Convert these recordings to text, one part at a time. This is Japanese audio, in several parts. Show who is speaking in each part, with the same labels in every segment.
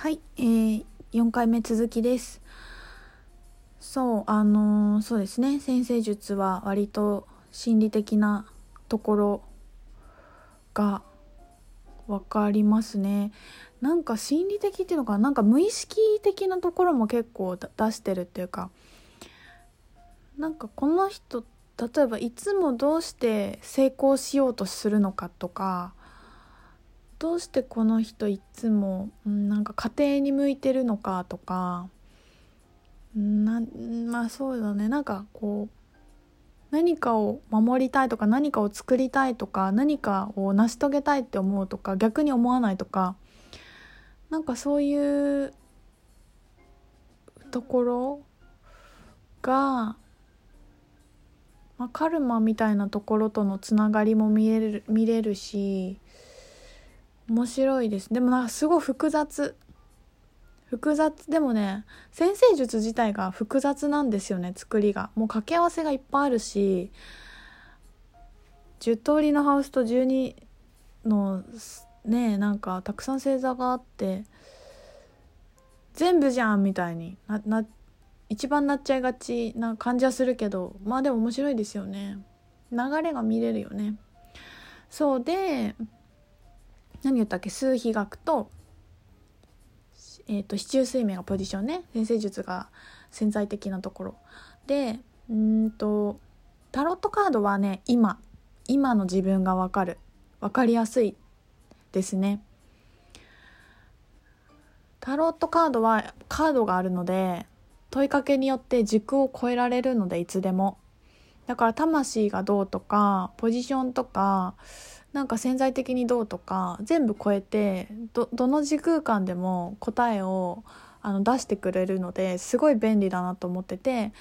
Speaker 1: はい、えー、4回目続きです。そうあのー、そうですね。先生術は割と心理的なところが分かりますね。なんか心理的っていうのかな？んか無意識的なところも結構出してるっていうか。なんかこの人例えばいつもどうして成功しようとするのかとかどうしてこの人いつも、うん、なんか家庭に向いてるのかとかなまあそうだね。なんかこう何かを守りたいとか何かを作りたいとか何かを成し遂げたいって思うとか逆に思わないとかなんかそういうところが、まあ、カルマみたいなところとのつながりも見える見れるし面白いです。でもなんかすごい複雑。複雑でもね先生術自体が複雑なんですよね作りが。もう掛け合わせがいっぱいあるし10通りのハウスと12のねなんかたくさん星座があって全部じゃんみたいになな一番なっちゃいがちな感じはするけどまあでも面白いですよね。流れが見れるよね。そうで何言ったっけ？数比学と,、えーと、市中水面がポジションね。先生術が潜在的なところ。でうんとタロットカードはね今。今の自分が分かる。分かりやすいですね。タロットカードはカードがあるので問いかけによって軸を超えられるのでいつでも。だから魂がどうとかポジションとかなんか潜在的にどうとか全部超えてどの時空間でも答えをあの出してくれるのですごい便利だなと思ってて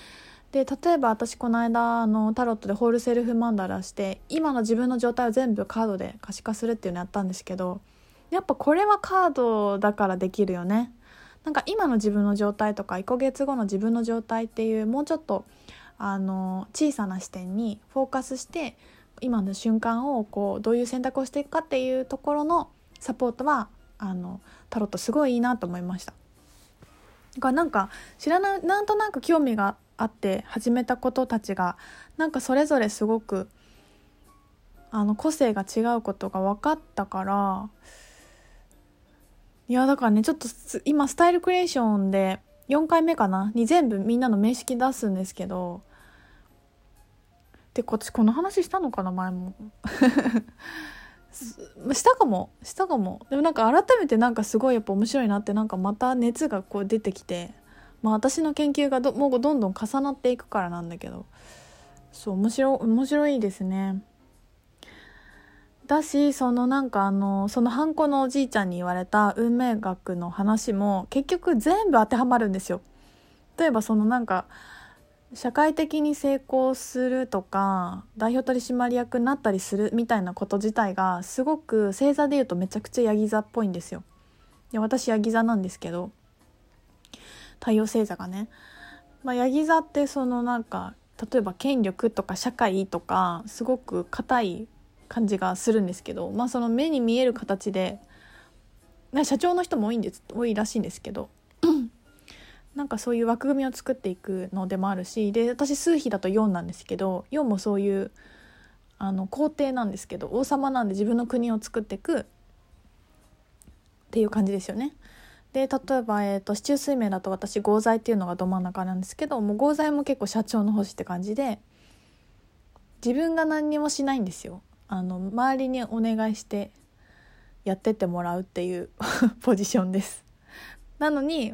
Speaker 1: で例えば私この間あのタロットでホールセルフマンダラして今の自分の状態を全部カードで可視化するっていうのやったんですけどやっぱこれはカードだからできるよね。なんか今の自分の状態とか1ヶ月後の自分の状態っていうもうちょっとあの小さな視点にフォーカスして今の瞬間をこうどういう選択をしていくかっていうところのサポートはあのタロットすごいいいなと思いました。だからなんか知らないなんとなく興味があって始めたことたちがなんかそれぞれすごくあの個性が違うことが分かったからいやだからねちょっと今スタイルクリエーションで4回目かな？に全部みんなの名式出すんですけどで私この話したのかな前も。したかも。したかも。でもなんか改めてなんかすごいやっぱ面白いなってなんかまた熱がこう出てきて。まあ私の研究がどもうどんどん重なっていくからなんだけど。そう面白面白いですね。だしそのなんかあのそのハンコのおじいちゃんに言われた運命学の話も結局全部当てはまるんですよ。例えばそのなんか社会的に成功するとか代表取締役になったりするみたいなこと自体がすごく星座でいうとめちゃくちゃヤギ座っぽいんですよ。で私ヤギ座なんですけど太陽星座がね。まあ、ヤギ座ってそのなんか例えば権力とか社会とかすごく硬い感じがするんですけど、まあ、その目に見える形で社長の人も多いんです多いらしいんですけどなんかそういう枠組みを作っていくのでもあるしで私数比だと4なんですけど4もそういうあの皇帝なんですけど王様なんで自分の国を作っていくっていう感じですよね。で例えば、えーと、市中水明だと私合材っていうのがど真ん中なんですけどもう合材も結構社長の星って感じで自分が何にもしないんですよ。あの周りにお願いしてやってってもらうっていう ポジションです。なのに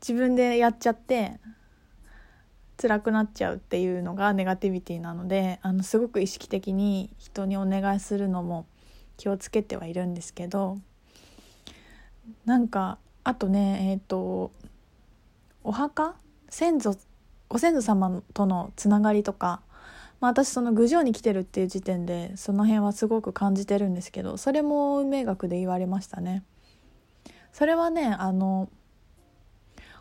Speaker 1: 自分でやっちゃって辛くなっちゃうっていうのがネガティビティなのであのすごく意識的に人にお願いするのも気をつけてはいるんですけどなんかあとねえっ、ー、とお墓？先祖ご先祖様とのつながりとか、まあ、私その郡上に来てるっていう時点でその辺はすごく感じてるんですけどそれも運命学で言われましたね。それはねあの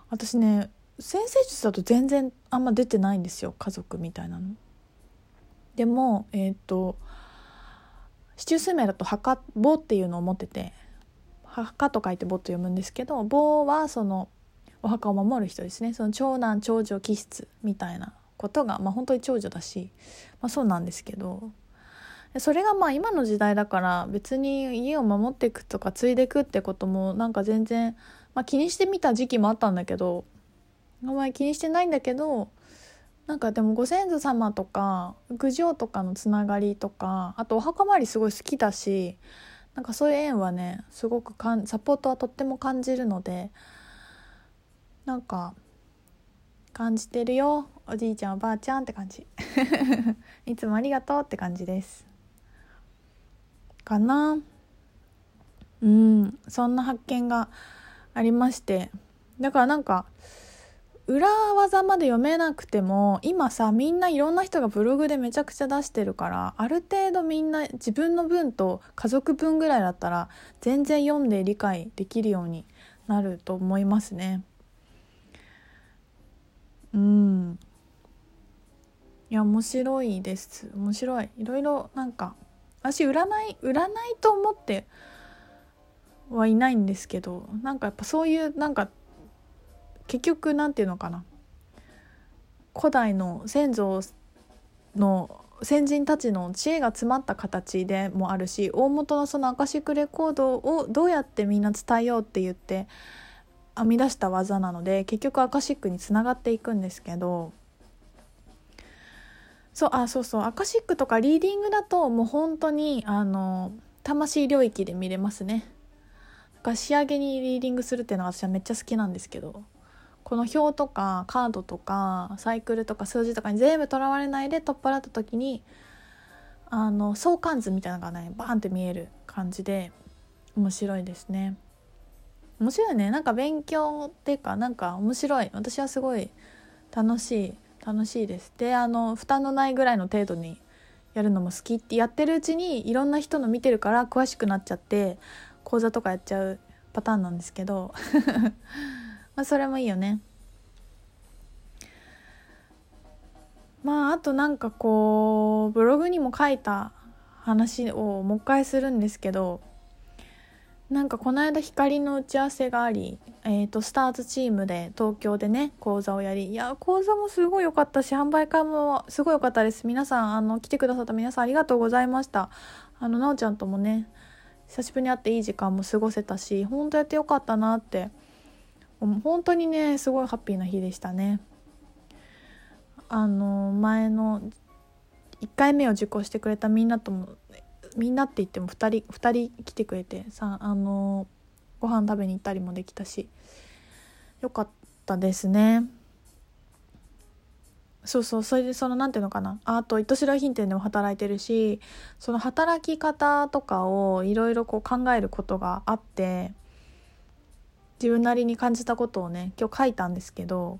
Speaker 1: 私ね先生術だと全然あんま出てないんですよ家族みたいなの。でもえっ、ー、と市中水明だと墓墓っていうのを持ってて墓と書いて墓と読むんですけど墓はそのお墓を守る人ですねその長男長女気質みたいなことが、まあ、本当に長女だし、まあ、そうなんですけどそれがまあ今の時代だから別に家を守っていくとか継いでいくってこともなんか全然、まあ、気にしてみた時期もあったんだけどあんまり気にしてないんだけどなんかでもご先祖様とか郡上とかのつながりとかあとお墓参りすごい好きだしなんかそういう縁はねすごくかんサポートはとっても感じるのでなんか感じてるよ。おじいちゃんおばあちゃんって感じ。いつもありがとうって感じです。かな。うん。そんな発見がありまして。だからなんか裏技まで読めなくても今さみんないろんな人がブログでめちゃくちゃ出してるからある程度みんな自分の分と家族分ぐらいだったら全然読んで理解できるようになると思いますね。うん。いや面白いです。面白い。いろいろなんか私占い占いと思ってはいないんですけどなんかやっぱそういうなんか結局なんていうのかな。古代の先祖の先人たちの知恵が詰まった形でもあるし大元のそのアカシックレコードをどうやってみんな伝えようって言って編み出した技なので結局アカシックにつながっていくんですけど。そうあそうそうアカシックとかリーディングだともう本当にあの魂領域で見れますね。だから仕上げにリーディングするっていうのは私はめっちゃ好きなんですけどこの表とかカードとかサイクルとか数字とかに全部とらわれないで取っ払った時にあの相関図みたいなのがねバーンって見える感じで面白いですね。面白いね。なんか勉強っていうかなんか面白い。私はすごい楽しい楽しいです。であの負担のないぐらいの程度にやるのも好きってやってるうちにいろんな人の見てるから詳しくなっちゃって講座とかやっちゃうパターンなんですけど まあそれもいいよね。まああとなんかこうブログにも書いた話をもう一回するんですけどなんかこの間光の打ち合わせがあり、えーと、スターズチームで東京でね講座をやりいや講座もすごい良かったし販売会もすごい良かったです。皆さんあの来てくださった皆さんありがとうございました。あのなおちゃんともね久しぶりに会っていい時間も過ごせたし本当やってよかったなって本当にねすごいハッピーな日でしたね。あの前の1回目を受講してくれたみんなともみんなって言っても2人2人来てくれてさあのご飯食べに行ったりもできたしよかったですね。そうそうそれでその何ていうのかな。あと糸代品店でも働いてるしその働き方とかをいろいろ考えることがあって自分なりに感じたことをね今日書いたんですけど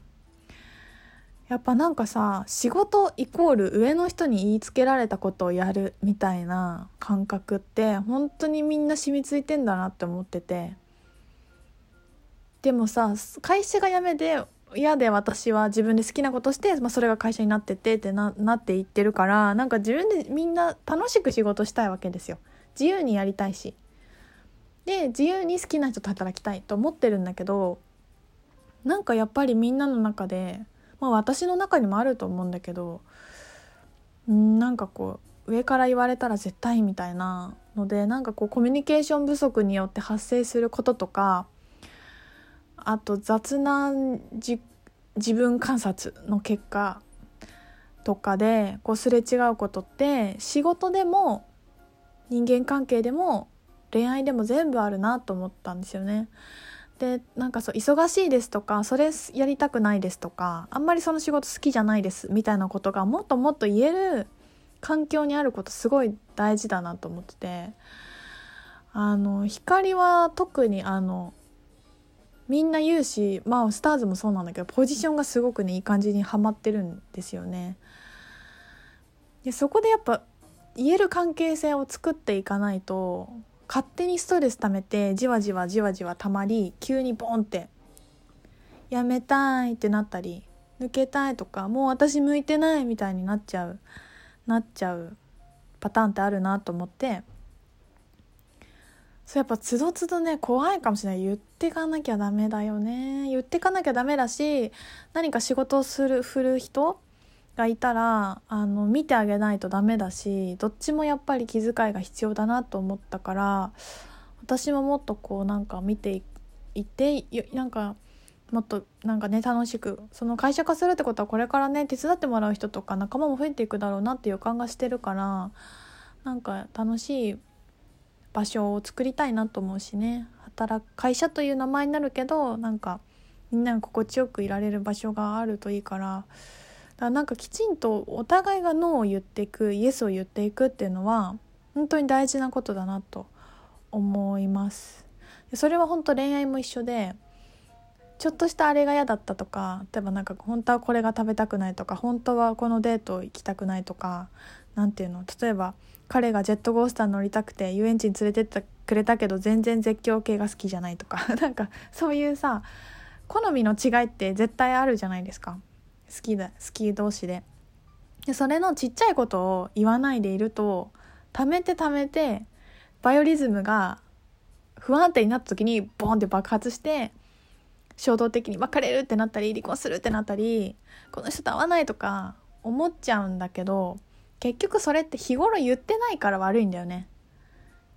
Speaker 1: やっぱなんかさ仕事イコール上の人に言いつけられたことをやるみたいな感覚って本当にみんな染みついてんだなって思ってて。でもさ会社が辞めて嫌で私は自分で好きなことして、まあ、それが会社になっててってななっていってるからなんか自分でみんな楽しく仕事したいわけですよ。自由にやりたいし。で自由に好きな人と働きたいと思ってるんだけどなんかやっぱりみんなの中でまあ私の中にもあると思うんだけどんなんかこう上から言われたら絶対みたいなのでなんかこうコミュニケーション不足によって発生することとかあと雑な自分観察の結果とかでこうすれ違うことって仕事でも人間関係でも恋愛でも全部あるなと思ったんですよね。でなんかそう忙しいですとかそれやりたくないですとかあんまりその仕事好きじゃないですみたいなことがもっともっと言える環境にあることすごい大事だなと思っててあの光は特にあのみんな言うしまあスターズもそうなんだけどポジションがすごくねいい感じにはまってるんですよね。でそこでやっぱ言える関係性を作っていかないと勝手にストレス溜めてじわじわじわじわ溜まり急にボンってやめたいってなったり抜けたいとかもう私向いてないみたいになっちゃうなっちゃうパターンってあるなと思ってそうやっぱつどつどね怖いかもしれない。言ってかなきゃダメだよね。言ってかなきゃダメだし何か仕事をする振る人がいたらあの見てあげないとダメだしどっちもやっぱり気遣いが必要だなと思ったから私ももっとこうなんか見ていてなんかもっとなんかね楽しくその会社化するってことはこれからね手伝ってもらう人とか仲間も増えていくだろうなって予感がしてるからなんか楽しい場所を作りたいなと思うしね。働く会社という名前になるけどなんかみんなが心地よくいられる場所があるといいから。だからなんかきちんとお互いがノーを言っていくイエスを言っていくっていうのは本当に大事なことだなと思います。それは本当恋愛も一緒でちょっとしたあれが嫌だったとか例えばなんか本当はこれが食べたくないとか本当はこのデート行きたくないとか何ていうの？例えば彼がジェットコースター乗りたくて遊園地に連れてってくれたけど全然絶叫系が好きじゃないとか。なんかそういうさ好みの違いって絶対あるじゃないですか。好きだ好き同士で。でそれのちっちゃいことを言わないでいると溜めて溜めてバイオリズムが不安定になった時にボンって爆発して衝動的に別れるってなったり離婚するってなったりこの人と会わないとか思っちゃうんだけど結局それって日頃言ってないから悪いんだよね。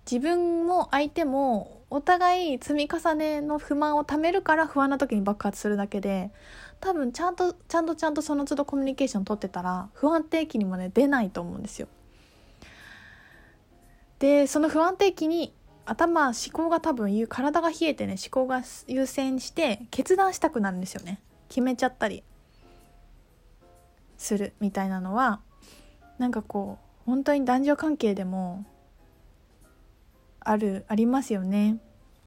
Speaker 1: 自分も相手もお互い積み重ねの不満をためるから不安な時に爆発するだけで多分ちゃんとちゃんとちゃんとその都度コミュニケーション取ってたら不安定期にもね出ないと思うんですよ。でその不安定期に頭思考が多分体が冷えてね思考が優先して決断したくなるんですよね。決めちゃったり。するみたいなのはなんかこう本当に男女関係でもあるありますよね。